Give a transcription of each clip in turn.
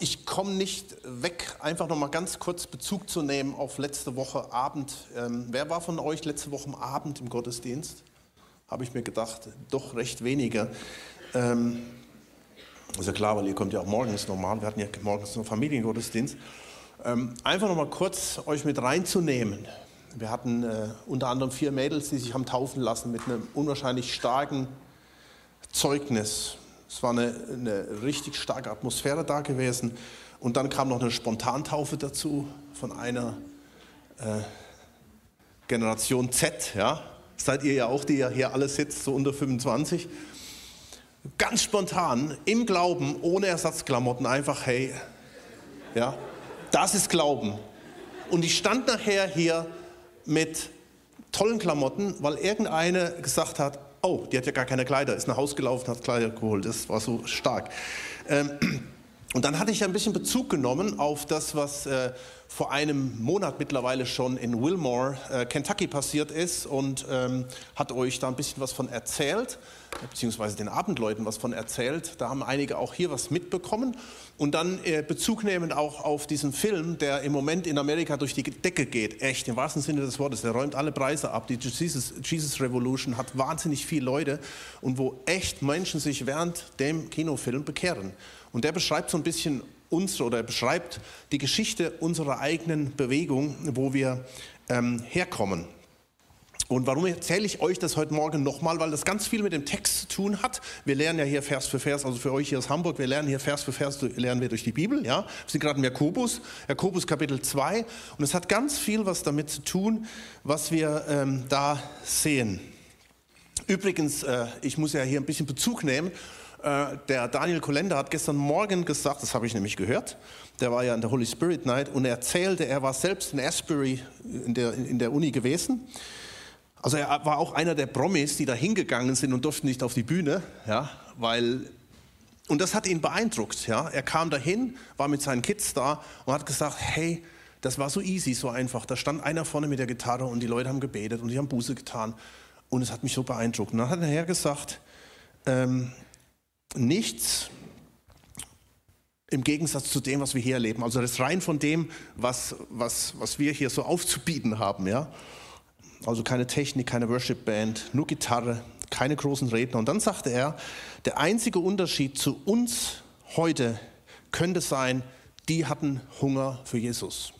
ich komme nicht weg, einfach noch mal ganz kurz Bezug zu nehmen auf letzte Woche Abend. Ähm, wer war von euch letzte Woche Abend im Gottesdienst? Habe ich mir gedacht, doch recht wenige. Ähm, ist klar, weil ihr kommt ja auch morgens normal. Wir hatten ja morgens einen Familiengottesdienst. Ähm, einfach noch mal kurz euch mit reinzunehmen. Wir hatten äh, unter anderem vier Mädels, die sich haben taufen lassen mit einem unwahrscheinlich starken Zeugnis. Es war eine, eine richtig starke Atmosphäre da gewesen. Und dann kam noch eine Spontantaufe dazu von einer äh, Generation Z. Ja? Seid ihr ja auch, die ja hier alle sitzt, so unter 25. Ganz spontan, im Glauben, ohne Ersatzklamotten, einfach, hey, ja, das ist Glauben. Und ich stand nachher hier mit tollen Klamotten, weil irgendeine gesagt hat, oh, die hat ja gar keine Kleider, ist nach Hause gelaufen, hat Kleider geholt. Das war so stark. Ähm, und dann hatte ich ein bisschen Bezug genommen auf das, was äh, vor einem Monat mittlerweile schon in Wilmore, äh, Kentucky passiert ist und ähm, hat euch da ein bisschen was von erzählt, beziehungsweise den Abendleuten was von erzählt. Da haben einige auch hier was mitbekommen und dann äh, Bezug nehmen auch auf diesen Film, der im Moment in Amerika durch die Decke geht. Echt, im wahrsten Sinne des Wortes. Der räumt alle Preise ab. Die Jesus, Jesus Revolution hat wahnsinnig viele Leute und wo echt Menschen sich während dem Kinofilm bekehren. Und der beschreibt so ein bisschen unsere oder beschreibt die Geschichte unserer eigenen Bewegung, wo wir ähm, herkommen. Und warum erzähle ich euch das heute Morgen nochmal? Weil das ganz viel mit dem Text zu tun hat. Wir lernen ja hier Vers für Vers, also für euch hier aus Hamburg, wir lernen hier Vers für Vers, lernen wir durch die Bibel. Ja? Wir sind gerade in Jakobus, Jakobus Kapitel 2. Und es hat ganz viel was damit zu tun, was wir ähm, da sehen. Übrigens, äh, ich muss ja hier ein bisschen Bezug nehmen äh, der Daniel Kolender hat gestern Morgen gesagt, das habe ich nämlich gehört, der war ja in der Holy Spirit Night und er erzählte, er war selbst in Asbury in der, in der Uni gewesen. Also er war auch einer der Promis, die da hingegangen sind und durften nicht auf die Bühne, ja, weil und das hat ihn beeindruckt. Ja. Er kam dahin, war mit seinen Kids da und hat gesagt, hey, das war so easy, so einfach. Da stand einer vorne mit der Gitarre und die Leute haben gebetet und die haben Buße getan und es hat mich so beeindruckt. Und dann hat er gesagt, ähm, nichts im Gegensatz zu dem, was wir hier erleben. Also das ist rein von dem, was, was, was wir hier so aufzubieten haben. Ja? Also keine Technik, keine Worship-Band, nur Gitarre, keine großen Redner. Und dann sagte er, der einzige Unterschied zu uns heute könnte sein, die hatten Hunger für Jesus.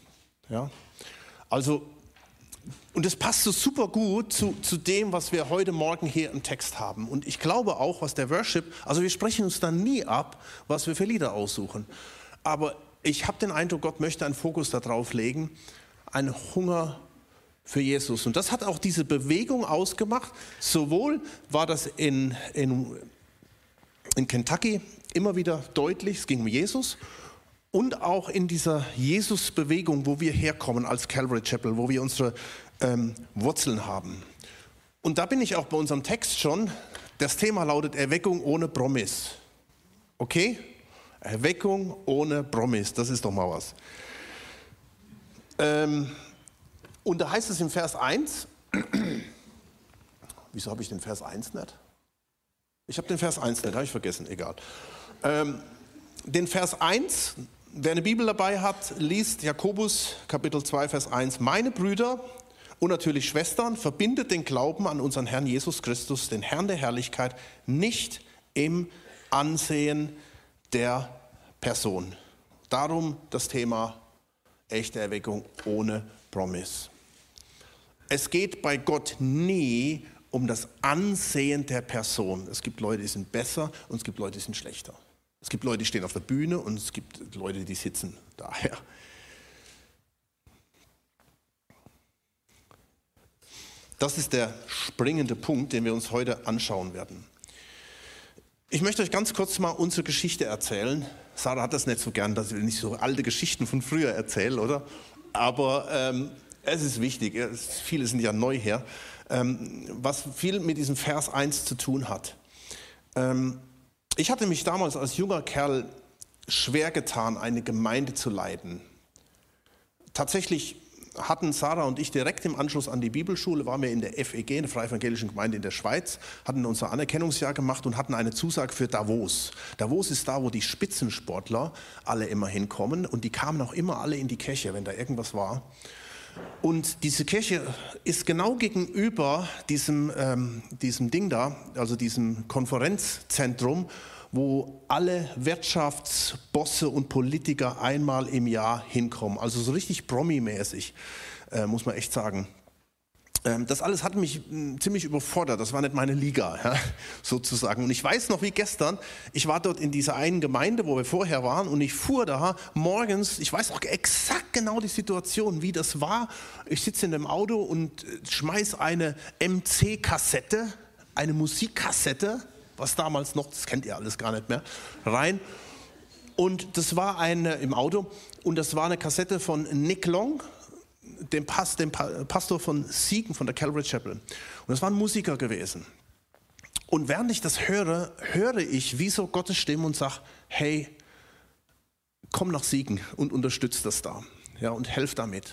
Ja? Also und das passt so super gut zu, zu dem, was wir heute Morgen hier im Text haben. Und ich glaube auch, was der Worship, also wir sprechen uns dann nie ab, was wir für Lieder aussuchen. Aber ich habe den Eindruck, Gott möchte einen Fokus darauf legen, einen Hunger für Jesus. Und das hat auch diese Bewegung ausgemacht. Sowohl war das in, in, in Kentucky immer wieder deutlich, es ging um Jesus, und auch in dieser Jesus-Bewegung, wo wir herkommen als Calvary Chapel, wo wir unsere ähm, Wurzeln haben. Und da bin ich auch bei unserem Text schon. Das Thema lautet Erweckung ohne Promis. Okay? Erweckung ohne Promis, das ist doch mal was. Ähm, und da heißt es im Vers 1, wieso habe ich den Vers 1 nicht? Ich habe den Vers 1 nicht, habe ich vergessen, egal. Ähm, den Vers 1, wer eine Bibel dabei hat, liest Jakobus Kapitel 2, Vers 1. Meine Brüder, und natürlich Schwestern, verbindet den Glauben an unseren Herrn Jesus Christus, den Herrn der Herrlichkeit, nicht im Ansehen der Person. Darum das Thema echte Erweckung ohne Promise. Es geht bei Gott nie um das Ansehen der Person. Es gibt Leute, die sind besser und es gibt Leute, die sind schlechter. Es gibt Leute, die stehen auf der Bühne und es gibt Leute, die sitzen daher. Das ist der springende Punkt, den wir uns heute anschauen werden. Ich möchte euch ganz kurz mal unsere Geschichte erzählen. Sarah hat das nicht so gern, dass ich nicht so alte Geschichten von früher erzähle, oder? Aber ähm, es ist wichtig, viele sind ja neu her, ähm, was viel mit diesem Vers 1 zu tun hat. Ähm, ich hatte mich damals als junger Kerl schwer getan, eine Gemeinde zu leiten. Tatsächlich hatten Sarah und ich direkt im Anschluss an die Bibelschule, waren wir in der FEG, in der Freie Gemeinde in der Schweiz, hatten unser Anerkennungsjahr gemacht und hatten eine Zusage für Davos. Davos ist da, wo die Spitzensportler alle immer hinkommen und die kamen auch immer alle in die Kirche, wenn da irgendwas war. Und diese Kirche ist genau gegenüber diesem, ähm, diesem Ding da, also diesem Konferenzzentrum, wo alle Wirtschaftsbosse und Politiker einmal im Jahr hinkommen. Also so richtig Promi-mäßig, äh, muss man echt sagen. Ähm, das alles hat mich hm, ziemlich überfordert. Das war nicht meine Liga, ja, sozusagen. Und ich weiß noch wie gestern, ich war dort in dieser einen Gemeinde, wo wir vorher waren, und ich fuhr da morgens, ich weiß auch exakt genau die Situation, wie das war. Ich sitze in dem Auto und äh, schmeiß eine MC-Kassette, eine Musikkassette was damals noch, das kennt ihr alles gar nicht mehr, rein. Und das war eine im Auto und das war eine Kassette von Nick Long, dem, Past, dem Pastor von Siegen von der Calvary Chapel. Und das war ein Musiker gewesen. Und während ich das höre, höre ich wie so Gottes Stimme und sage, hey, komm nach Siegen und unterstütze das da ja, und helf damit.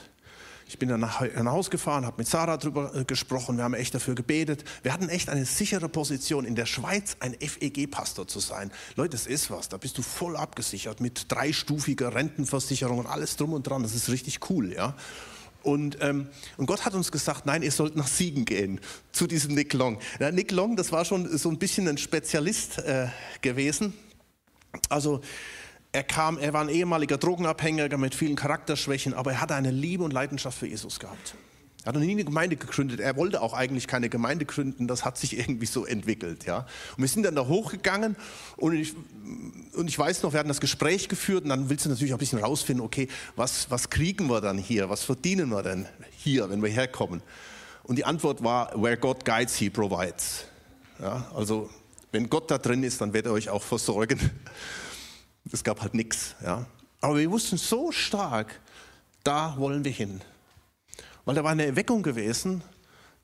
Ich bin dann nach, Hause gefahren, habe mit Sarah darüber äh, gesprochen, wir haben echt dafür gebetet. Wir hatten echt eine sichere Position, in der Schweiz ein FEG-Pastor zu sein. Leute, das ist was, da bist du voll abgesichert mit dreistufiger Rentenversicherung und alles drum und dran. Das ist richtig cool, ja. Und, ähm, und, Gott hat uns gesagt, nein, ihr sollt nach Siegen gehen, zu diesem Nick Long. Ja, Nick Long, das war schon so ein bisschen ein Spezialist äh, gewesen. Also er kam, er war ein ehemaliger Drogenabhängiger mit vielen Charakterschwächen, aber er hatte eine Liebe und Leidenschaft für Jesus gehabt. Er hat noch nie eine Gemeinde gegründet. Er wollte auch eigentlich keine Gemeinde gründen. Das hat sich irgendwie so entwickelt. Ja. Und wir sind dann da hochgegangen und ich, und ich weiß noch, wir hatten das Gespräch geführt und dann willst du natürlich auch ein bisschen rausfinden, okay, was, was kriegen wir dann hier? Was verdienen wir denn hier, wenn wir herkommen? Und die Antwort war, where God guides, he provides. Ja, also, wenn Gott da drin ist, dann wird er euch auch versorgen. Es gab halt nichts. Ja. Aber wir wussten so stark, da wollen wir hin. Weil da war eine Erweckung gewesen,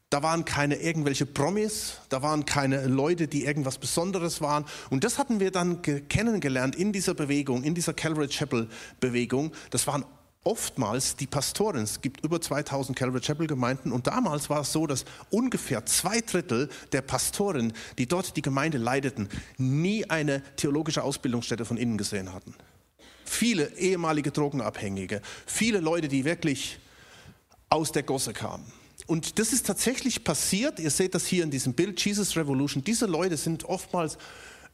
da waren keine irgendwelche Promis, da waren keine Leute, die irgendwas Besonderes waren. Und das hatten wir dann kennengelernt in dieser Bewegung, in dieser Calvary Chapel Bewegung. Das waren oftmals die Pastoren. Es gibt über 2000 Calvary Chapel Gemeinden und damals war es so, dass ungefähr zwei Drittel der Pastoren, die dort die Gemeinde leiteten, nie eine theologische Ausbildungsstätte von innen gesehen hatten. Viele ehemalige Drogenabhängige, viele Leute, die wirklich aus der Gosse kamen. Und das ist tatsächlich passiert. Ihr seht das hier in diesem Bild, Jesus Revolution. Diese Leute sind oftmals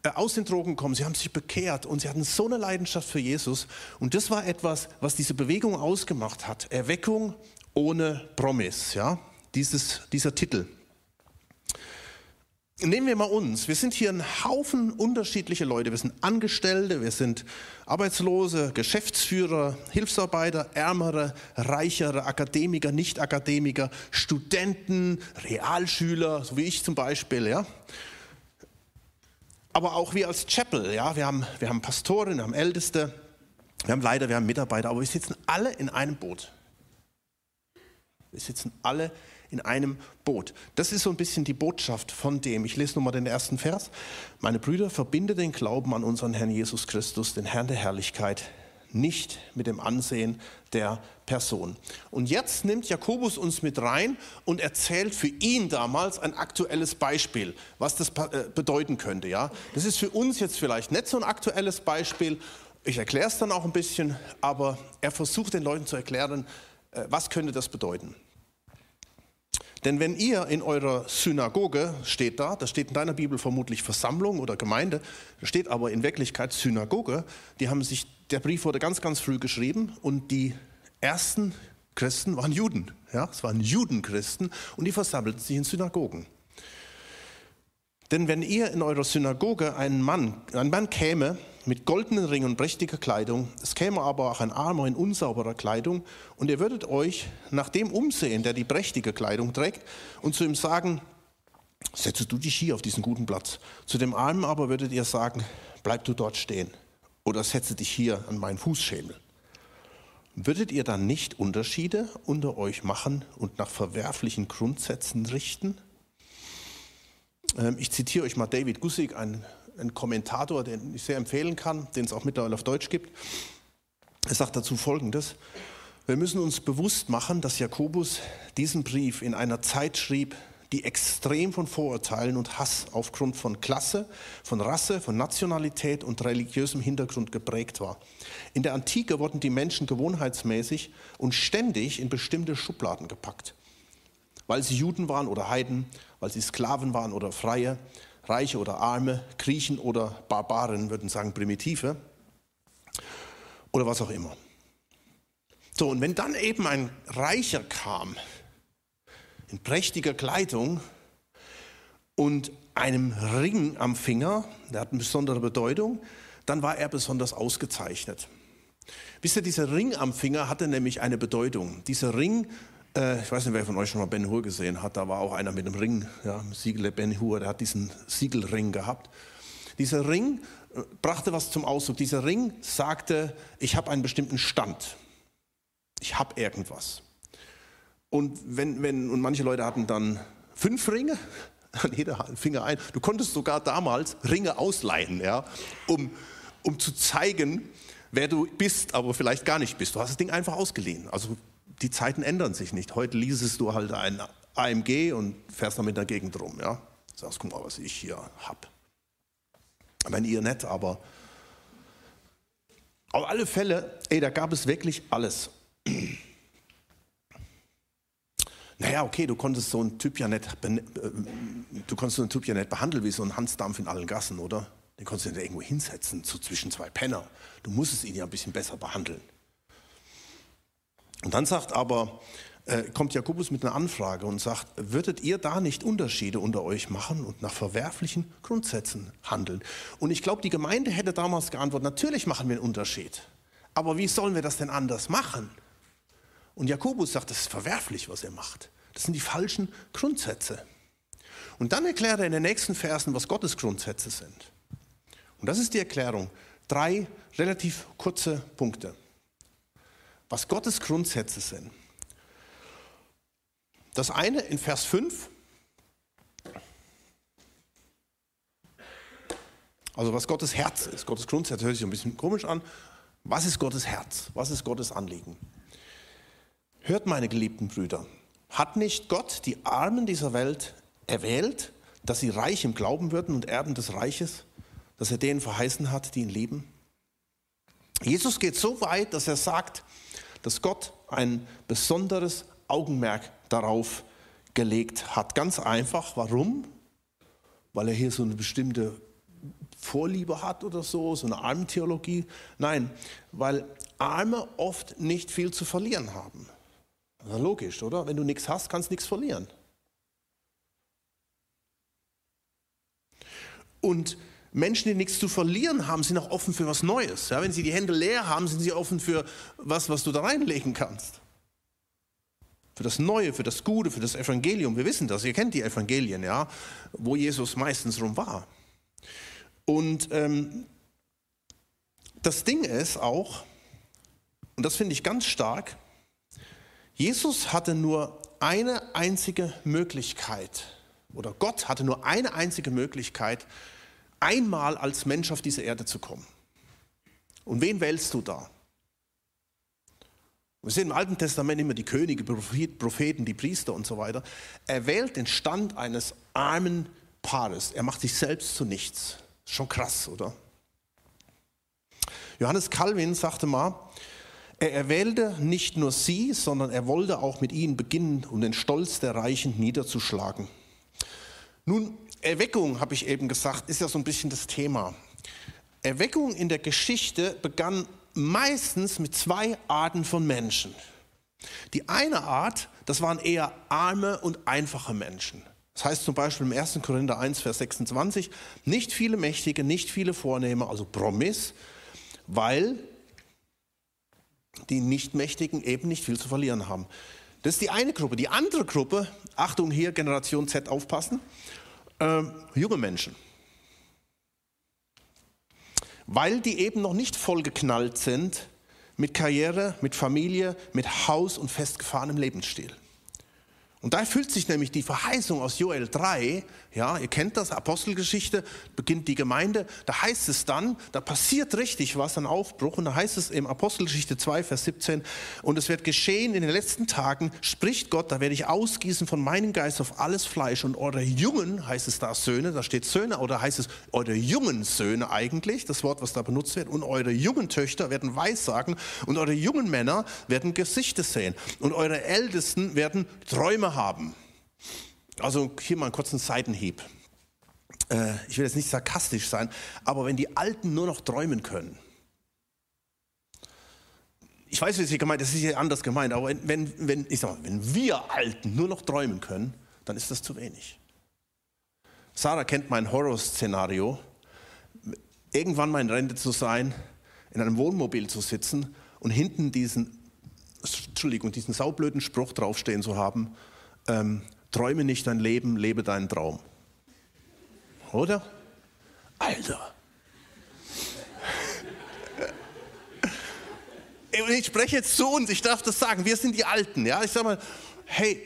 äh, aus den Drogen kommen, sie haben sich bekehrt und sie hatten so eine Leidenschaft für Jesus. Und das war etwas, was diese Bewegung ausgemacht hat. Erweckung ohne Promis, ja, Dieses, dieser Titel. Nehmen wir mal uns. Wir sind hier ein Haufen unterschiedliche Leute. Wir sind Angestellte, wir sind Arbeitslose, Geschäftsführer, Hilfsarbeiter, Ärmere, Reichere, Akademiker, Nicht-Akademiker, Studenten, Realschüler, so wie ich zum Beispiel. Ja? aber auch wir als Chapel, ja, wir haben, wir haben Pastoren, wir haben Älteste, wir haben Leiter, wir haben Mitarbeiter, aber wir sitzen alle in einem Boot. Wir sitzen alle in einem Boot. Das ist so ein bisschen die Botschaft von dem. Ich lese nochmal den ersten Vers. Meine Brüder, verbinde den Glauben an unseren Herrn Jesus Christus, den Herrn der Herrlichkeit, nicht mit dem Ansehen der Person. Und jetzt nimmt Jakobus uns mit rein und erzählt für ihn damals ein aktuelles Beispiel, was das äh, bedeuten könnte. Ja? Das ist für uns jetzt vielleicht nicht so ein aktuelles Beispiel. Ich erkläre es dann auch ein bisschen, aber er versucht den Leuten zu erklären, äh, was könnte das bedeuten. Denn wenn ihr in eurer Synagoge steht da, da steht in deiner Bibel vermutlich Versammlung oder Gemeinde, steht aber in Wirklichkeit Synagoge, die haben sich, der Brief wurde ganz, ganz früh geschrieben und die ersten Christen waren Juden. Ja, es waren Judenchristen und die versammelten sich in Synagogen. Denn wenn ihr in eurer Synagoge einen Mann, ein Mann käme mit goldenen Ringen und prächtiger Kleidung, es käme aber auch ein Armer in unsauberer Kleidung, und ihr würdet euch nach dem umsehen, der die prächtige Kleidung trägt, und zu ihm sagen, setze du dich hier auf diesen guten Platz. Zu dem Armen aber würdet ihr sagen, bleib du dort stehen, oder setze dich hier an meinen Fußschemel. Würdet ihr dann nicht Unterschiede unter euch machen und nach verwerflichen Grundsätzen richten? Ähm, ich zitiere euch mal David Gussig, ein, ein Kommentator, den ich sehr empfehlen kann, den es auch mittlerweile auf Deutsch gibt. Er sagt dazu Folgendes. Wir müssen uns bewusst machen, dass Jakobus diesen Brief in einer Zeit schrieb, die extrem von Vorurteilen und Hass aufgrund von Klasse, von Rasse, von Nationalität und religiösem Hintergrund geprägt war. In der Antike wurden die Menschen gewohnheitsmäßig und ständig in bestimmte Schubladen gepackt. Weil sie Juden waren oder Heiden, weil sie Sklaven waren oder Freie, Reiche oder Arme, Griechen oder Barbaren, würden sagen Primitive oder was auch immer. So, und wenn dann eben ein Reicher kam, in prächtiger Kleidung und einem Ring am Finger, der hat eine besondere Bedeutung, dann war er besonders ausgezeichnet. Wisst ihr, dieser Ring am Finger hatte nämlich eine Bedeutung. Dieser Ring, äh, ich weiß nicht, wer von euch schon mal Ben Hur gesehen hat, da war auch einer mit einem Ring, ja, Siegel Ben Hur, der hat diesen Siegelring gehabt. Dieser Ring äh, brachte was zum Ausdruck. Dieser Ring sagte, ich habe einen bestimmten Stand. Ich habe irgendwas. Und, wenn, wenn, und manche Leute hatten dann fünf Ringe, an jeder Finger ein. Du konntest sogar damals Ringe ausleihen, ja, um, um zu zeigen, wer du bist, aber vielleicht gar nicht bist. Du hast das Ding einfach ausgeliehen. Also die Zeiten ändern sich nicht. Heute liesest du halt ein AMG und fährst damit in der Gegend rum. Ja? Sagst, guck mal, was ich hier habe. Wenn ihr nicht, aber auf alle Fälle, ey, da gab es wirklich alles. Naja, okay, du konntest so einen Typ ja nicht, äh, du konntest so einen Typ ja nicht behandeln wie so einen Hansdampf in allen Gassen, oder? Den konntest du nicht irgendwo hinsetzen, so zwischen zwei Penner. Du musstest ihn ja ein bisschen besser behandeln. Und dann sagt aber, äh, kommt Jakobus mit einer Anfrage und sagt, würdet ihr da nicht Unterschiede unter euch machen und nach verwerflichen Grundsätzen handeln? Und ich glaube, die Gemeinde hätte damals geantwortet, natürlich machen wir einen Unterschied. Aber wie sollen wir das denn anders machen? Und Jakobus sagt, das ist verwerflich, was er macht. Das sind die falschen Grundsätze. Und dann erklärt er in den nächsten Versen, was Gottes Grundsätze sind. Und das ist die Erklärung. Drei relativ kurze Punkte. Was Gottes Grundsätze sind. Das eine in Vers 5. Also was Gottes Herz ist. Gottes Grundsätze hört sich ein bisschen komisch an. Was ist Gottes Herz? Was ist Gottes Anliegen? Hört, meine geliebten Brüder, hat nicht Gott die Armen dieser Welt erwählt, dass sie reich im Glauben würden und Erben des Reiches, dass er denen verheißen hat, die ihn lieben? Jesus geht so weit, dass er sagt, dass Gott ein besonderes Augenmerk darauf gelegt hat. Ganz einfach. Warum? Weil er hier so eine bestimmte Vorliebe hat oder so, so eine Armentheologie. Nein, weil Arme oft nicht viel zu verlieren haben. Na, logisch, oder? Wenn du nichts hast, kannst du nichts verlieren. Und Menschen, die nichts zu verlieren haben, sind auch offen für was Neues. Ja, wenn sie die Hände leer haben, sind sie offen für was, was du da reinlegen kannst. Für das Neue, für das Gute, für das Evangelium. Wir wissen das, ihr kennt die Evangelien, ja, wo Jesus meistens rum war. Und ähm, das Ding ist auch, und das finde ich ganz stark, Jesus hatte nur eine einzige Möglichkeit, oder Gott hatte nur eine einzige Möglichkeit, einmal als Mensch auf diese Erde zu kommen. Und wen wählst du da? Wir sehen im Alten Testament immer die Könige, Propheten, die Priester und so weiter. Er wählt den Stand eines armen Paares. Er macht sich selbst zu nichts. Schon krass, oder? Johannes Calvin sagte mal, er erwählte nicht nur sie, sondern er wollte auch mit ihnen beginnen, um den Stolz der Reichen niederzuschlagen. Nun, Erweckung, habe ich eben gesagt, ist ja so ein bisschen das Thema. Erweckung in der Geschichte begann meistens mit zwei Arten von Menschen. Die eine Art, das waren eher arme und einfache Menschen. Das heißt zum Beispiel im 1. Korinther 1, Vers 26, nicht viele Mächtige, nicht viele Vornehme, also Promis, weil die Nichtmächtigen eben nicht viel zu verlieren haben. Das ist die eine Gruppe. Die andere Gruppe, Achtung hier, Generation Z aufpassen, äh, junge Menschen. Weil die eben noch nicht vollgeknallt sind mit Karriere, mit Familie, mit Haus und festgefahrenem Lebensstil. Und da erfüllt sich nämlich die Verheißung aus Joel 3, ja, ihr kennt das, Apostelgeschichte, beginnt die Gemeinde, da heißt es dann, da passiert richtig was, ein Aufbruch, und da heißt es im Apostelgeschichte 2, Vers 17, und es wird geschehen in den letzten Tagen, spricht Gott, da werde ich ausgießen von meinem Geist auf alles Fleisch, und eure Jungen, heißt es da Söhne, da steht Söhne, oder heißt es eure jungen Söhne eigentlich, das Wort, was da benutzt wird, und eure jungen Töchter werden Weissagen, und eure jungen Männer werden Gesichter sehen, und eure Ältesten werden Träume haben. Also hier mal einen kurzen Seitenhieb. Äh, ich will jetzt nicht sarkastisch sein, aber wenn die Alten nur noch träumen können, ich weiß, wie es hier gemeint das ist hier anders gemeint, aber wenn, wenn, ich sag mal, wenn wir Alten nur noch träumen können, dann ist das zu wenig. Sarah kennt mein Horrorszenario, irgendwann mal in Rente zu sein, in einem Wohnmobil zu sitzen und hinten diesen, Entschuldigung, diesen saublöden Spruch draufstehen zu haben, ähm, träume nicht dein Leben, lebe deinen Traum. Oder? Alter. Ich spreche jetzt zu uns, ich darf das sagen, wir sind die Alten. Ja? Ich sage mal, hey,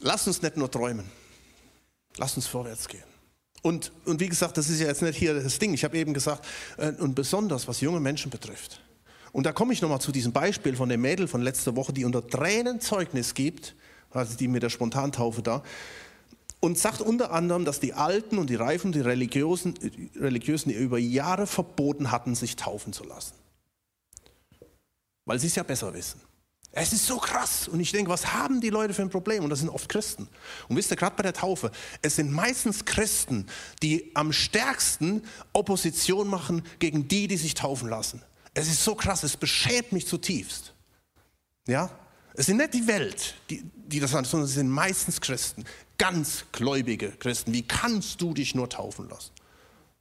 lass uns nicht nur träumen, lass uns vorwärts gehen. Und, und wie gesagt, das ist ja jetzt nicht hier das Ding. Ich habe eben gesagt, äh, und besonders was junge Menschen betrifft. Und da komme ich nochmal zu diesem Beispiel von dem Mädel von letzter Woche, die unter Tränen Zeugnis gibt, also die mit der Spontantaufe da, und sagt unter anderem, dass die Alten und die Reifen, die Religiösen, Religiösen über Jahre verboten hatten, sich taufen zu lassen. Weil sie es ja besser wissen. Es ist so krass. Und ich denke, was haben die Leute für ein Problem? Und das sind oft Christen. Und wisst ihr, gerade bei der Taufe, es sind meistens Christen, die am stärksten Opposition machen gegen die, die sich taufen lassen. Es ist so krass, es beschämt mich zutiefst. Ja? Es sind nicht die Welt, die, die das sagen, sondern es sind meistens Christen, ganz gläubige Christen. Wie kannst du dich nur taufen lassen?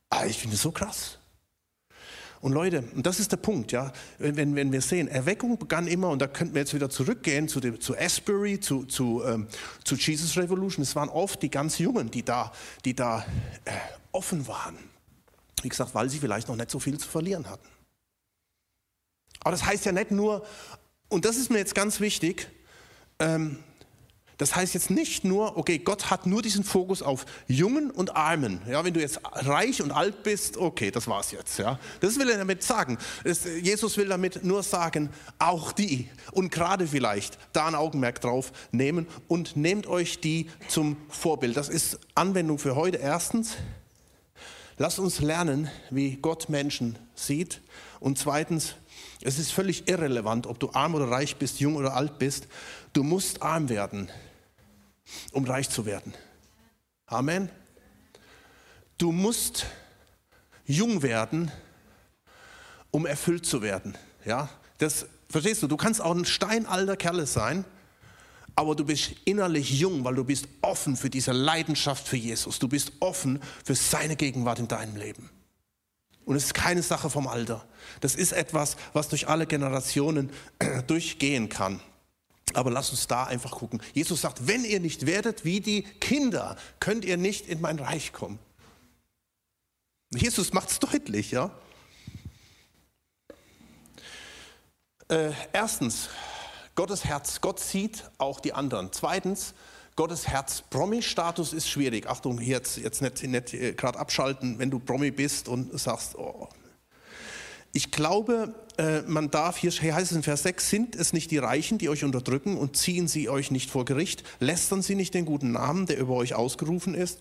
Ah, ich finde es so krass. Und Leute, und das ist der Punkt, ja, wenn, wenn wir sehen, Erweckung begann immer, und da könnten wir jetzt wieder zurückgehen zu, dem, zu Asbury, zu, zu, ähm, zu Jesus Revolution, es waren oft die ganz Jungen, die da, die da äh, offen waren. Wie gesagt, weil sie vielleicht noch nicht so viel zu verlieren hatten. Aber das heißt ja nicht nur, und das ist mir jetzt ganz wichtig, ähm, das heißt jetzt nicht nur, okay, Gott hat nur diesen Fokus auf Jungen und Armen. Ja, wenn du jetzt reich und alt bist, okay, das war's jetzt. Ja, das will er damit sagen. Das, Jesus will damit nur sagen, auch die und gerade vielleicht da ein Augenmerk drauf nehmen und nehmt euch die zum Vorbild. Das ist Anwendung für heute. Erstens, lasst uns lernen, wie Gott Menschen sieht. Und zweitens, es ist völlig irrelevant, ob du arm oder reich bist, jung oder alt bist. Du musst arm werden, um reich zu werden. Amen. Du musst jung werden, um erfüllt zu werden. Ja, das verstehst du. Du kannst auch ein steinalter Kerl sein, aber du bist innerlich jung, weil du bist offen für diese Leidenschaft für Jesus. Du bist offen für seine Gegenwart in deinem Leben. Und es ist keine Sache vom Alter. Das ist etwas, was durch alle Generationen durchgehen kann. Aber lass uns da einfach gucken. Jesus sagt, wenn ihr nicht werdet wie die Kinder, könnt ihr nicht in mein Reich kommen. Jesus macht es deutlich, ja. Äh, erstens, Gottes Herz. Gott sieht auch die anderen. Zweitens, Gottes Herz. Promi-Status ist schwierig. Achtung, jetzt, jetzt nicht, nicht äh, gerade abschalten, wenn du Promi bist und sagst, oh. Ich glaube, äh, man darf, hier heißt es in Vers 6, sind es nicht die Reichen, die euch unterdrücken und ziehen sie euch nicht vor Gericht, lästern sie nicht den guten Namen, der über euch ausgerufen ist?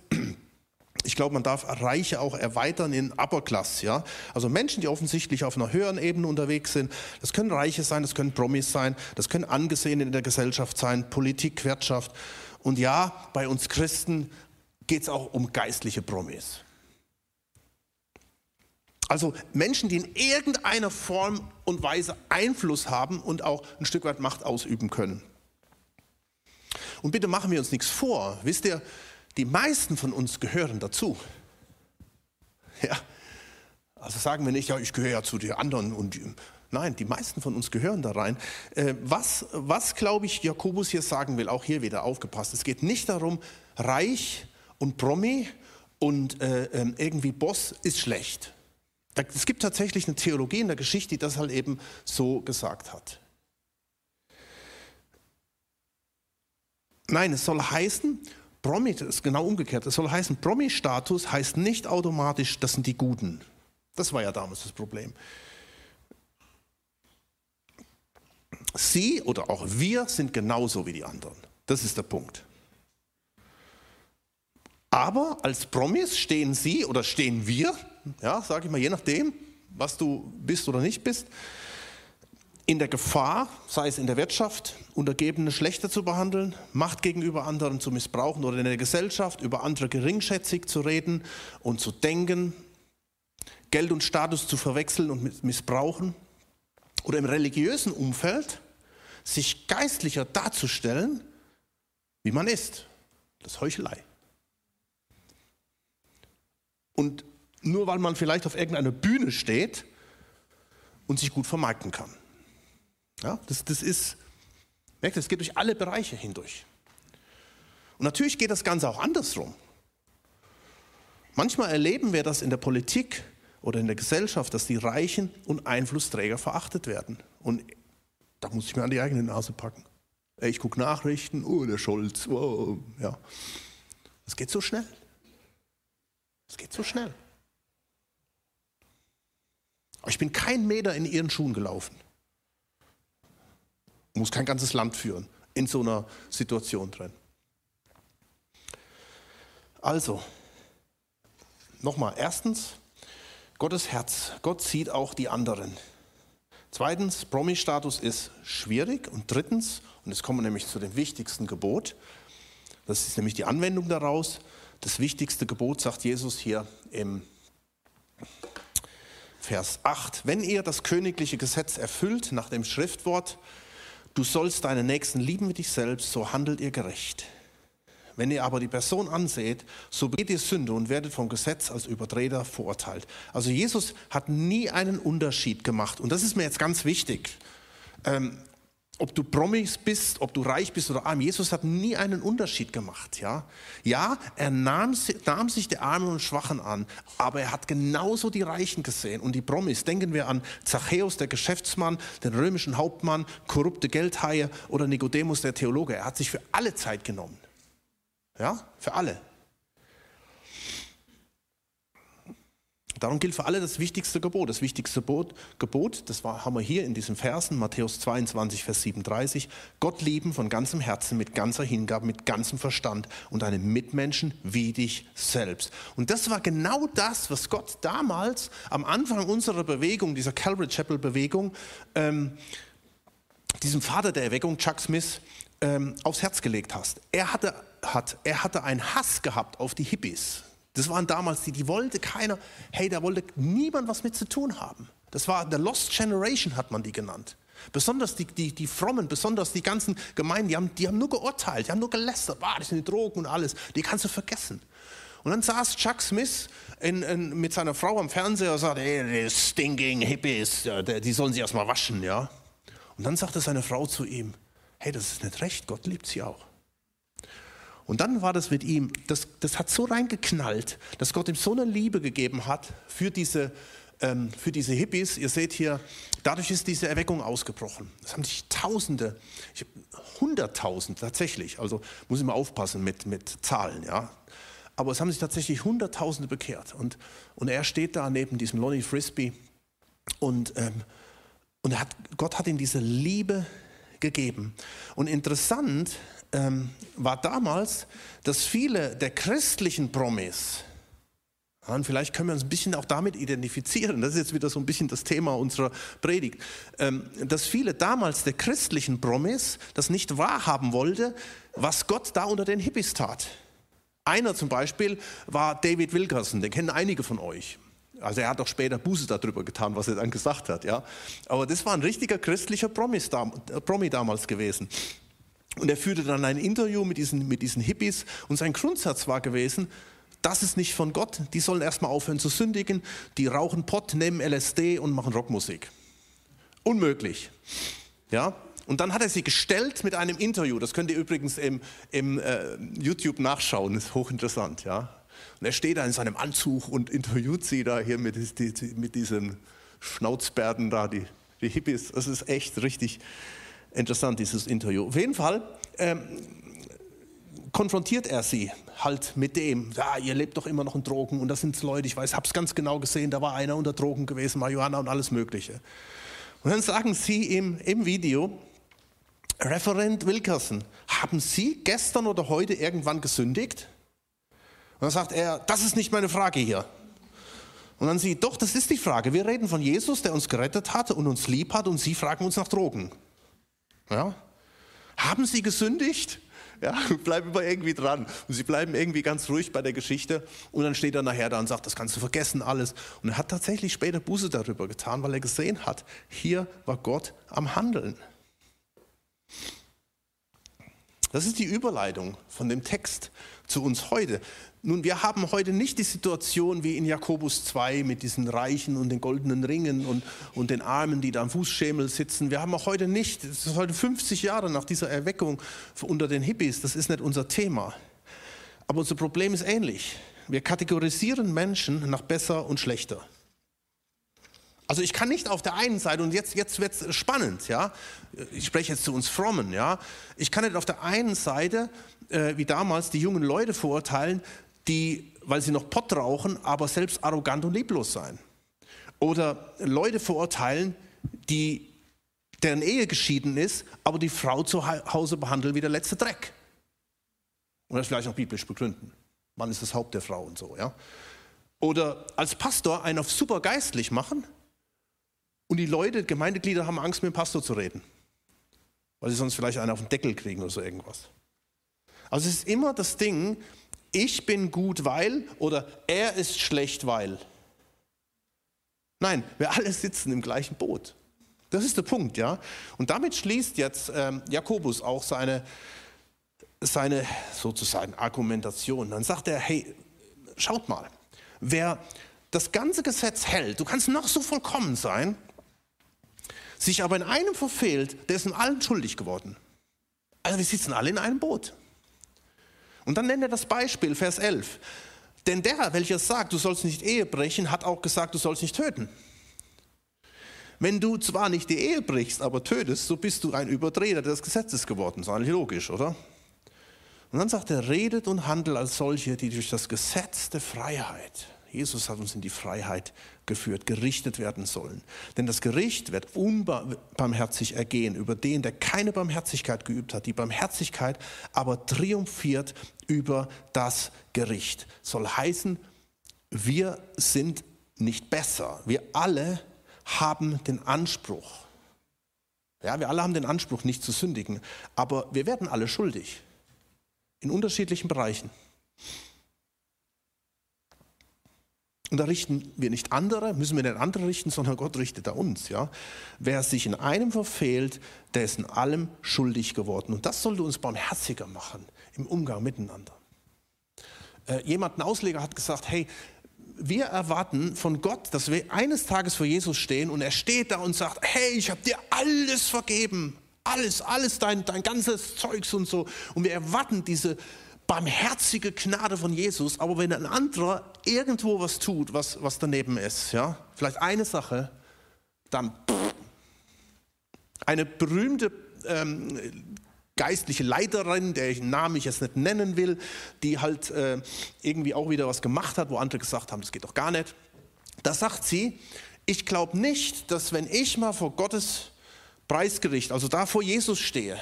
Ich glaube, man darf Reiche auch erweitern in Upper Class, ja. Also Menschen, die offensichtlich auf einer höheren Ebene unterwegs sind. Das können Reiche sein, das können Promis sein, das können Angesehene in der Gesellschaft sein, Politik, Wirtschaft. Und ja, bei uns Christen geht es auch um geistliche Promis. Also Menschen, die in irgendeiner Form und Weise Einfluss haben und auch ein Stück weit Macht ausüben können. Und bitte machen wir uns nichts vor. Wisst ihr, die meisten von uns gehören dazu. Ja, also sagen wir nicht, ja, ich gehöre ja zu den anderen und Nein, die meisten von uns gehören da rein. Äh, was, was glaube ich, Jakobus hier sagen will, auch hier wieder aufgepasst. Es geht nicht darum, reich und Promi und äh, ähm, irgendwie Boss ist schlecht. Es gibt tatsächlich eine Theologie in der Geschichte, die das halt eben so gesagt hat. Nein, es soll heißen, Promi, das ist genau umgekehrt. Es soll heißen, Promi-Status heißt nicht automatisch, das sind die Guten. Das war ja damals das Problem. Sie oder auch wir sind genauso wie die anderen. Das ist der Punkt. Aber als Promis stehen Sie oder stehen wir, ja, sage ich mal, je nachdem, was du bist oder nicht bist, in der Gefahr, sei es in der Wirtschaft, Untergebene schlechter zu behandeln, Macht gegenüber anderen zu missbrauchen oder in der Gesellschaft über andere geringschätzig zu reden und zu denken, Geld und Status zu verwechseln und missbrauchen oder im religiösen Umfeld sich geistlicher darzustellen, wie man ist. Das ist Heuchelei. Und nur weil man vielleicht auf irgendeiner Bühne steht und sich gut vermarkten kann. Ja, das, das ist, merkt, das geht durch alle Bereiche hindurch. Und natürlich geht das Ganze auch andersrum. Manchmal erleben wir das in der Politik oder in der Gesellschaft, dass die Reichen und Einflussträger verachtet werden. Und da muss ich mir an die eigene Nase packen. Ich gucke Nachrichten, oh, der Scholz, oh, ja. Es geht so schnell. Es geht so schnell. Aber ich bin kein Meter in ihren Schuhen gelaufen. Muss kein ganzes Land führen in so einer Situation drin. Also, nochmal, erstens, Gottes Herz. Gott sieht auch die anderen. Zweitens, Promi-Status ist schwierig. Und drittens, und jetzt kommen wir nämlich zu dem wichtigsten Gebot, das ist nämlich die Anwendung daraus. Das wichtigste Gebot sagt Jesus hier im Vers 8. Wenn ihr das königliche Gesetz erfüllt nach dem Schriftwort, du sollst deinen Nächsten lieben wie dich selbst, so handelt ihr gerecht. Wenn ihr aber die Person anseht, so begeht ihr Sünde und werdet vom Gesetz als Übertreter verurteilt. Also Jesus hat nie einen Unterschied gemacht. Und das ist mir jetzt ganz wichtig. Ähm, ob du Promis bist, ob du reich bist oder arm, Jesus hat nie einen Unterschied gemacht. Ja, ja er nahm, nahm, sich der Armen und Schwachen an, aber er hat genauso die Reichen gesehen und die Promis. Denken wir an Zachäus, der Geschäftsmann, den römischen Hauptmann, korrupte Geldhaie oder Nikodemus, der Theologe. Er hat sich für alle Zeit genommen. Ja, für alle. Darum gilt für alle das wichtigste Gebot. Das wichtigste Gebot, das haben wir hier in diesen Versen, Matthäus 22, Vers 37. Gott lieben von ganzem Herzen, mit ganzer Hingabe, mit ganzem Verstand und deinen Mitmenschen wie dich selbst. Und das war genau das, was Gott damals am Anfang unserer Bewegung, dieser Calvary Chapel Bewegung, ähm, diesem Vater der Erweckung, Chuck Smith, ähm, aufs Herz gelegt hast. Er hatte, hat, er hatte einen Hass gehabt auf die Hippies. Das waren damals die, die wollte keiner, hey, da wollte niemand was mit zu tun haben. Das war the Lost Generation, hat man die genannt. Besonders die, die, die Frommen, besonders die ganzen Gemeinden, die haben, die haben nur geurteilt, die haben nur gelästert, ah, das sind die Drogen und alles, die kannst du vergessen. Und dann saß Chuck Smith in, in, mit seiner Frau am Fernseher und sagte, hey, die stinking Hippies, die sollen sich erstmal waschen, ja. Und dann sagte seine Frau zu ihm, hey, das ist nicht recht, Gott liebt sie auch. Und dann war das mit ihm, das, das hat so reingeknallt, dass Gott ihm so eine Liebe gegeben hat für diese, ähm, für diese Hippies. Ihr seht hier, dadurch ist diese Erweckung ausgebrochen. Es haben sich Tausende, Hunderttausend tatsächlich, also muss ich mal aufpassen mit, mit Zahlen, ja. Aber es haben sich tatsächlich Hunderttausende bekehrt. Und, und er steht da neben diesem Lonnie Frisbee und, ähm, und hat, Gott hat ihm diese Liebe gegeben. Und interessant ähm, war damals, dass viele der christlichen Promis, und vielleicht können wir uns ein bisschen auch damit identifizieren, das ist jetzt wieder so ein bisschen das Thema unserer Predigt, ähm, dass viele damals der christlichen Promis das nicht wahrhaben wollte, was Gott da unter den Hippies tat. Einer zum Beispiel war David Wilkerson, den kennen einige von euch. Also er hat auch später Buße darüber getan, was er dann gesagt hat. Ja? Aber das war ein richtiger christlicher Promis, äh, Promi damals gewesen. Und er führte dann ein Interview mit diesen, mit diesen Hippies und sein Grundsatz war gewesen, das ist nicht von Gott, die sollen erstmal aufhören zu sündigen, die rauchen Pott, nehmen LSD und machen Rockmusik. Unmöglich. Ja? Und dann hat er sie gestellt mit einem Interview, das könnt ihr übrigens im, im äh, YouTube nachschauen, das ist hochinteressant. Ja? Und er steht da in seinem Anzug und interviewt sie da hier mit, mit diesen Schnauzbärten da, die, die Hippies. Das ist echt richtig interessant, dieses Interview. Auf jeden Fall ähm, konfrontiert er sie halt mit dem, ja, ihr lebt doch immer noch in Drogen und das sind Leute, ich weiß, hab's ganz genau gesehen, da war einer unter Drogen gewesen, Marihuana und alles Mögliche. Und dann sagen sie ihm im Video, Referent Wilkerson, haben Sie gestern oder heute irgendwann gesündigt? Und dann sagt er, das ist nicht meine Frage hier. Und dann sie, doch, das ist die Frage. Wir reden von Jesus, der uns gerettet hat und uns lieb hat und Sie fragen uns nach Drogen. Ja? Haben Sie gesündigt? Ja, bleiben wir irgendwie dran. Und sie bleiben irgendwie ganz ruhig bei der Geschichte. Und dann steht er nachher da und sagt, das kannst du vergessen alles. Und er hat tatsächlich später Buße darüber getan, weil er gesehen hat, hier war Gott am Handeln. Das ist die Überleitung von dem Text zu uns heute. Nun, wir haben heute nicht die Situation wie in Jakobus 2 mit diesen Reichen und den goldenen Ringen und, und den Armen, die da am Fußschemel sitzen. Wir haben auch heute nicht, es ist heute 50 Jahre nach dieser Erweckung unter den Hippies, das ist nicht unser Thema. Aber unser Problem ist ähnlich. Wir kategorisieren Menschen nach besser und schlechter. Also ich kann nicht auf der einen Seite, und jetzt, jetzt wird es spannend, ja, ich spreche jetzt zu uns Frommen, ja, ich kann nicht auf der einen Seite, äh, wie damals, die jungen Leute verurteilen, die, weil sie noch Pott rauchen, aber selbst arrogant und lieblos sein. Oder Leute verurteilen, die, deren Ehe geschieden ist, aber die Frau zu Hause behandeln wie der letzte Dreck. Und das vielleicht auch biblisch begründen. Mann ist das Haupt der Frau und so, ja. Oder als Pastor einen auf super geistlich machen, und die Leute, Gemeindeglieder haben Angst, mit dem Pastor zu reden, weil sie sonst vielleicht einen auf den Deckel kriegen oder so irgendwas. Also es ist immer das Ding, ich bin gut, weil oder er ist schlecht, weil. Nein, wir alle sitzen im gleichen Boot. Das ist der Punkt, ja. Und damit schließt jetzt ähm, Jakobus auch seine, seine sozusagen Argumentation. Dann sagt er, hey, schaut mal, wer das ganze Gesetz hält, du kannst noch so vollkommen sein, sich aber in einem verfehlt, der ist in allen schuldig geworden. Also wir sitzen alle in einem Boot. Und dann nennt er das Beispiel, Vers 11. Denn der, welcher sagt, du sollst nicht Ehe brechen, hat auch gesagt, du sollst nicht töten. Wenn du zwar nicht die Ehe brichst, aber tötest, so bist du ein Übertreter des Gesetzes geworden. Das ist eigentlich logisch, oder? Und dann sagt er, redet und handelt als solche, die durch das Gesetz der Freiheit Jesus hat uns in die Freiheit geführt, gerichtet werden sollen. Denn das Gericht wird unbarmherzig ergehen über den, der keine Barmherzigkeit geübt hat. Die Barmherzigkeit aber triumphiert über das Gericht. Soll heißen, wir sind nicht besser. Wir alle haben den Anspruch. Ja, wir alle haben den Anspruch, nicht zu sündigen. Aber wir werden alle schuldig. In unterschiedlichen Bereichen. Und da richten wir nicht andere, müssen wir nicht andere richten, sondern Gott richtet da uns. Ja? Wer sich in einem verfehlt, der ist in allem schuldig geworden. Und das sollte uns barmherziger machen im Umgang miteinander. Äh, jemand, ein Ausleger, hat gesagt, hey, wir erwarten von Gott, dass wir eines Tages vor Jesus stehen und er steht da und sagt, hey, ich habe dir alles vergeben. Alles, alles, dein, dein ganzes Zeugs und so. Und wir erwarten diese barmherzige Gnade von Jesus, aber wenn ein anderer irgendwo was tut, was, was daneben ist, ja, vielleicht eine Sache, dann pff, eine berühmte ähm, geistliche Leiterin, deren Namen ich jetzt nicht nennen will, die halt äh, irgendwie auch wieder was gemacht hat, wo andere gesagt haben, das geht doch gar nicht. Da sagt sie, ich glaube nicht, dass wenn ich mal vor Gottes Preisgericht, also da vor Jesus stehe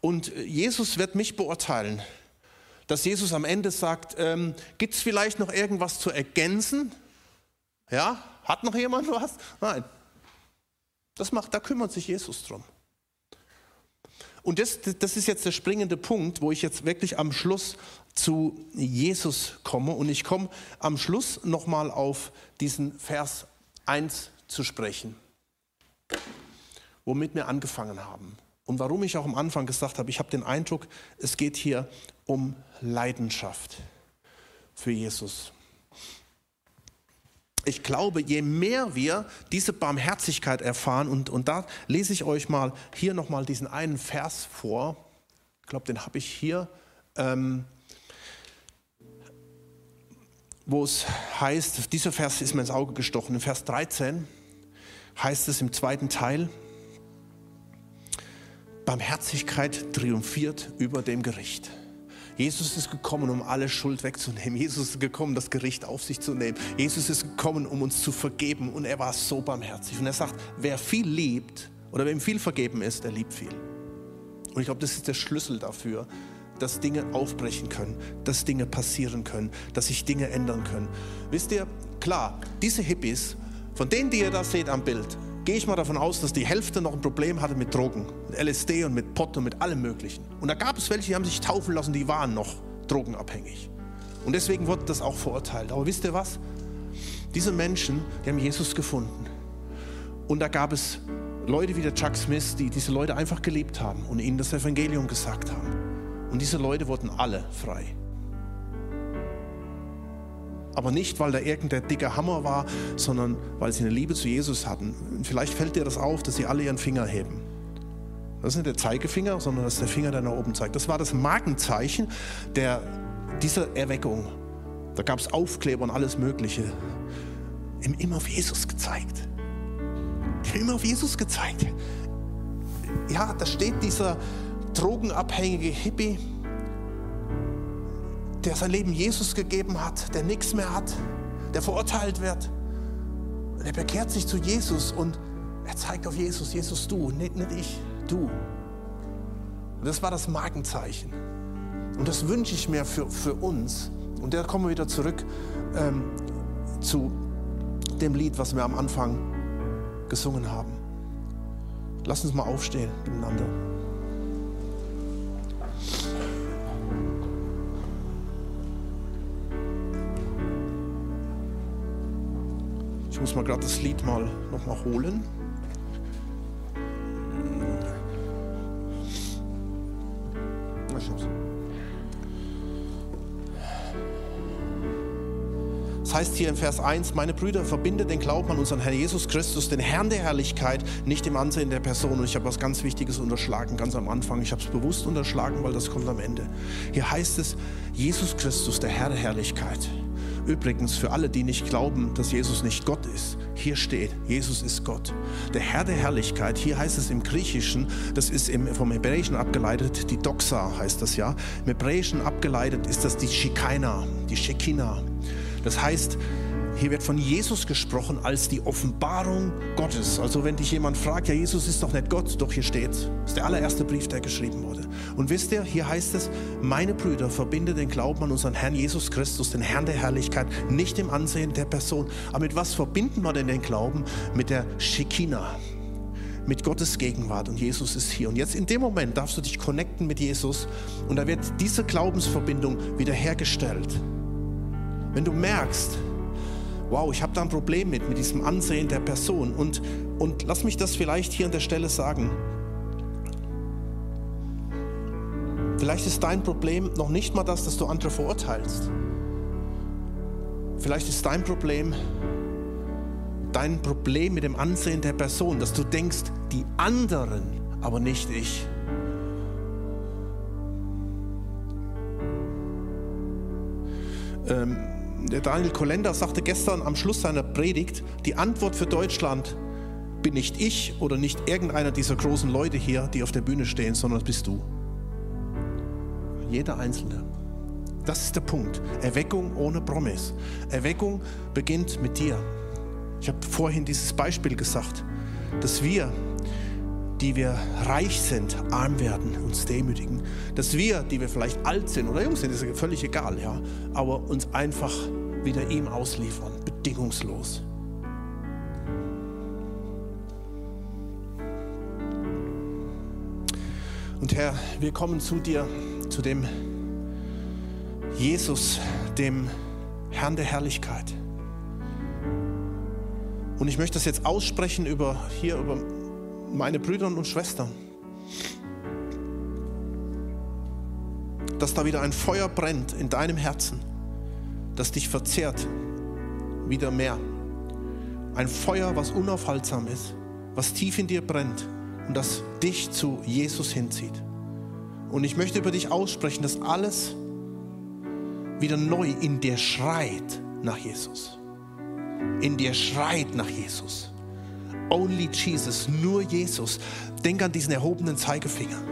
und Jesus wird mich beurteilen, dass Jesus am Ende sagt, ähm, gibt es vielleicht noch irgendwas zu ergänzen? Ja, hat noch jemand was? Nein. Das macht, da kümmert sich Jesus drum. Und das, das ist jetzt der springende Punkt, wo ich jetzt wirklich am Schluss zu Jesus komme. Und ich komme am Schluss nochmal auf diesen Vers 1 zu sprechen, womit wir angefangen haben. Und warum ich auch am Anfang gesagt habe, ich habe den Eindruck, es geht hier um Leidenschaft für Jesus. Ich glaube, je mehr wir diese Barmherzigkeit erfahren, und, und da lese ich euch mal hier nochmal diesen einen Vers vor, ich glaube, den habe ich hier, ähm, wo es heißt, dieser Vers ist mir ins Auge gestochen, in Vers 13 heißt es im zweiten Teil, Barmherzigkeit triumphiert über dem Gericht. Jesus ist gekommen, um alle Schuld wegzunehmen. Jesus ist gekommen, das Gericht auf sich zu nehmen. Jesus ist gekommen, um uns zu vergeben. Und er war so barmherzig. Und er sagt, wer viel liebt oder wem viel vergeben ist, der liebt viel. Und ich glaube, das ist der Schlüssel dafür, dass Dinge aufbrechen können, dass Dinge passieren können, dass sich Dinge ändern können. Wisst ihr, klar, diese Hippies, von denen, die ihr da seht am Bild, gehe ich mal davon aus, dass die Hälfte noch ein Problem hatte mit Drogen, mit LSD und mit Pott und mit allem Möglichen. Und da gab es welche, die haben sich taufen lassen, die waren noch drogenabhängig. Und deswegen wurde das auch verurteilt. Aber wisst ihr was? Diese Menschen, die haben Jesus gefunden. Und da gab es Leute wie der Chuck Smith, die diese Leute einfach geliebt haben und ihnen das Evangelium gesagt haben. Und diese Leute wurden alle frei. Aber nicht, weil da irgendein dicker Hammer war, sondern weil sie eine Liebe zu Jesus hatten. Vielleicht fällt dir das auf, dass sie alle ihren Finger heben. Das ist nicht der Zeigefinger, sondern das ist der Finger, der nach oben zeigt. Das war das Markenzeichen der, dieser Erweckung. Da gab es Aufkleber und alles Mögliche. Haben immer auf Jesus gezeigt. Immer auf Jesus gezeigt. Ja, da steht dieser drogenabhängige Hippie der sein Leben Jesus gegeben hat, der nichts mehr hat, der verurteilt wird. Der bekehrt sich zu Jesus und er zeigt auf Jesus, Jesus du, nicht, nicht ich, du. Und das war das Markenzeichen. Und das wünsche ich mir für, für uns. Und da kommen wir wieder zurück ähm, zu dem Lied, was wir am Anfang gesungen haben. Lass uns mal aufstehen miteinander. Muss mal gerade das Lied mal noch mal holen. Das heißt hier im Vers 1, meine Brüder, verbindet den Glauben an unseren Herrn Jesus Christus, den Herrn der Herrlichkeit, nicht im Ansehen der Person. Und ich habe was ganz Wichtiges unterschlagen, ganz am Anfang. Ich habe es bewusst unterschlagen, weil das kommt am Ende. Hier heißt es, Jesus Christus, der Herr der Herrlichkeit. Übrigens, für alle, die nicht glauben, dass Jesus nicht Gott ist, hier steht, Jesus ist Gott. Der Herr der Herrlichkeit, hier heißt es im Griechischen, das ist vom Hebräischen abgeleitet, die Doxa heißt das ja. Im Hebräischen abgeleitet ist das die Shekinah, die Shekinah. Das heißt, hier wird von Jesus gesprochen als die Offenbarung Gottes. Also wenn dich jemand fragt, ja Jesus ist doch nicht Gott, doch hier steht, ist der allererste Brief, der geschrieben wurde. Und wisst ihr, hier heißt es, meine Brüder, verbinde den Glauben an unseren Herrn Jesus Christus, den Herrn der Herrlichkeit, nicht im Ansehen der Person. Aber mit was verbinden wir denn den Glauben? Mit der Shekinah, mit Gottes Gegenwart und Jesus ist hier. Und jetzt in dem Moment darfst du dich connecten mit Jesus und da wird diese Glaubensverbindung wiederhergestellt. Wenn du merkst, wow, ich habe da ein Problem mit, mit diesem Ansehen der Person. Und, und lass mich das vielleicht hier an der Stelle sagen. Vielleicht ist dein Problem noch nicht mal das, dass du andere verurteilst. Vielleicht ist dein Problem dein Problem mit dem Ansehen der Person, dass du denkst, die anderen, aber nicht ich. Ähm, der Daniel Kolender sagte gestern am Schluss seiner Predigt, die Antwort für Deutschland bin nicht ich oder nicht irgendeiner dieser großen Leute hier, die auf der Bühne stehen, sondern bist du. Jeder Einzelne. Das ist der Punkt. Erweckung ohne Promis. Erweckung beginnt mit dir. Ich habe vorhin dieses Beispiel gesagt, dass wir die wir reich sind, arm werden, uns demütigen. Dass wir, die wir vielleicht alt sind oder jung sind, ist völlig egal, ja, aber uns einfach wieder ihm ausliefern, bedingungslos. Und Herr, wir kommen zu dir, zu dem Jesus, dem Herrn der Herrlichkeit. Und ich möchte das jetzt aussprechen über hier über meine Brüder und Schwestern, dass da wieder ein Feuer brennt in deinem Herzen, das dich verzehrt, wieder mehr. Ein Feuer, was unaufhaltsam ist, was tief in dir brennt und das dich zu Jesus hinzieht. Und ich möchte über dich aussprechen, dass alles wieder neu in dir schreit nach Jesus. In dir schreit nach Jesus. Only Jesus, nur Jesus. Denk an diesen erhobenen Zeigefinger.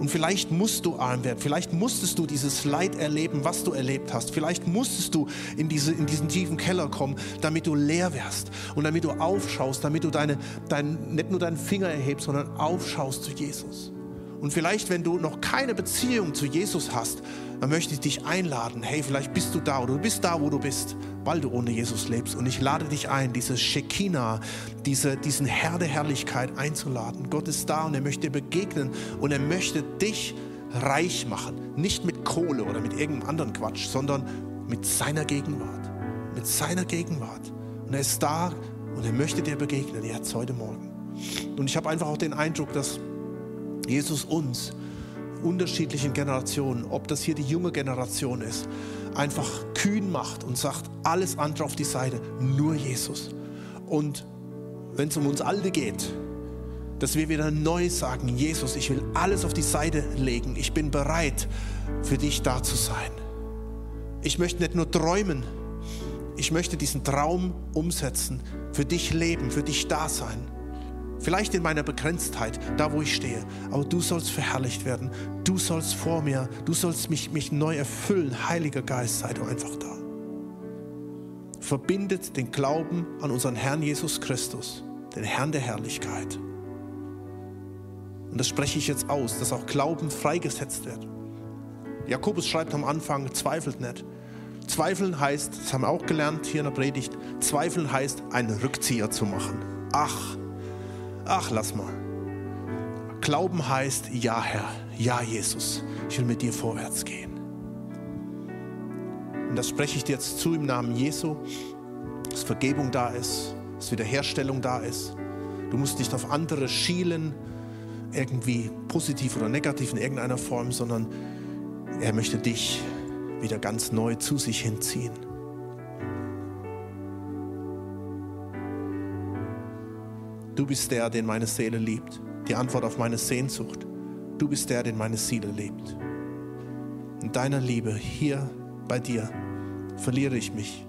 Und vielleicht musst du arm werden, vielleicht musstest du dieses Leid erleben, was du erlebt hast. Vielleicht musstest du in, diese, in diesen tiefen Keller kommen, damit du leer wirst und damit du aufschaust, damit du deine, dein, nicht nur deinen Finger erhebst, sondern aufschaust zu Jesus. Und vielleicht, wenn du noch keine Beziehung zu Jesus hast, dann möchte ich dich einladen. Hey, vielleicht bist du da oder du bist da, wo du bist, weil du ohne Jesus lebst. Und ich lade dich ein, diese Shekinah, diese, diesen Herr der Herrlichkeit einzuladen. Gott ist da und er möchte dir begegnen und er möchte dich reich machen. Nicht mit Kohle oder mit irgendeinem anderen Quatsch, sondern mit seiner Gegenwart. Mit seiner Gegenwart. Und er ist da und er möchte dir begegnen, jetzt heute Morgen. Und ich habe einfach auch den Eindruck, dass Jesus uns, unterschiedlichen Generationen, ob das hier die junge Generation ist, einfach kühn macht und sagt, alles andere auf die Seite, nur Jesus. Und wenn es um uns Alte geht, dass wir wieder neu sagen, Jesus, ich will alles auf die Seite legen, ich bin bereit, für dich da zu sein. Ich möchte nicht nur träumen, ich möchte diesen Traum umsetzen, für dich leben, für dich da sein. Vielleicht in meiner Begrenztheit, da wo ich stehe. Aber du sollst verherrlicht werden. Du sollst vor mir, du sollst mich, mich neu erfüllen. Heiliger Geist, sei du einfach da. Verbindet den Glauben an unseren Herrn Jesus Christus, den Herrn der Herrlichkeit. Und das spreche ich jetzt aus, dass auch Glauben freigesetzt wird. Jakobus schreibt am Anfang, zweifelt nicht. Zweifeln heißt, das haben wir auch gelernt hier in der Predigt, zweifeln heißt, einen Rückzieher zu machen. Ach, ach, lass mal. Glauben heißt, ja Herr, ja Jesus, ich will mit dir vorwärts gehen. Und das spreche ich dir jetzt zu im Namen Jesu, dass Vergebung da ist, dass Wiederherstellung da ist. Du musst nicht auf andere schielen, irgendwie positiv oder negativ in irgendeiner Form, sondern er möchte dich wieder ganz neu zu sich hinziehen. Du bist der, den meine Seele liebt. Die Antwort auf meine Sehnsucht. Du bist der, den meine Seele liebt. In deiner Liebe hier bei dir verliere ich mich.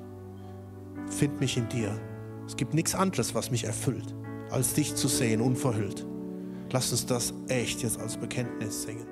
Find mich in dir. Es gibt nichts anderes, was mich erfüllt, als dich zu sehen, unverhüllt. Lass uns das echt jetzt als Bekenntnis singen.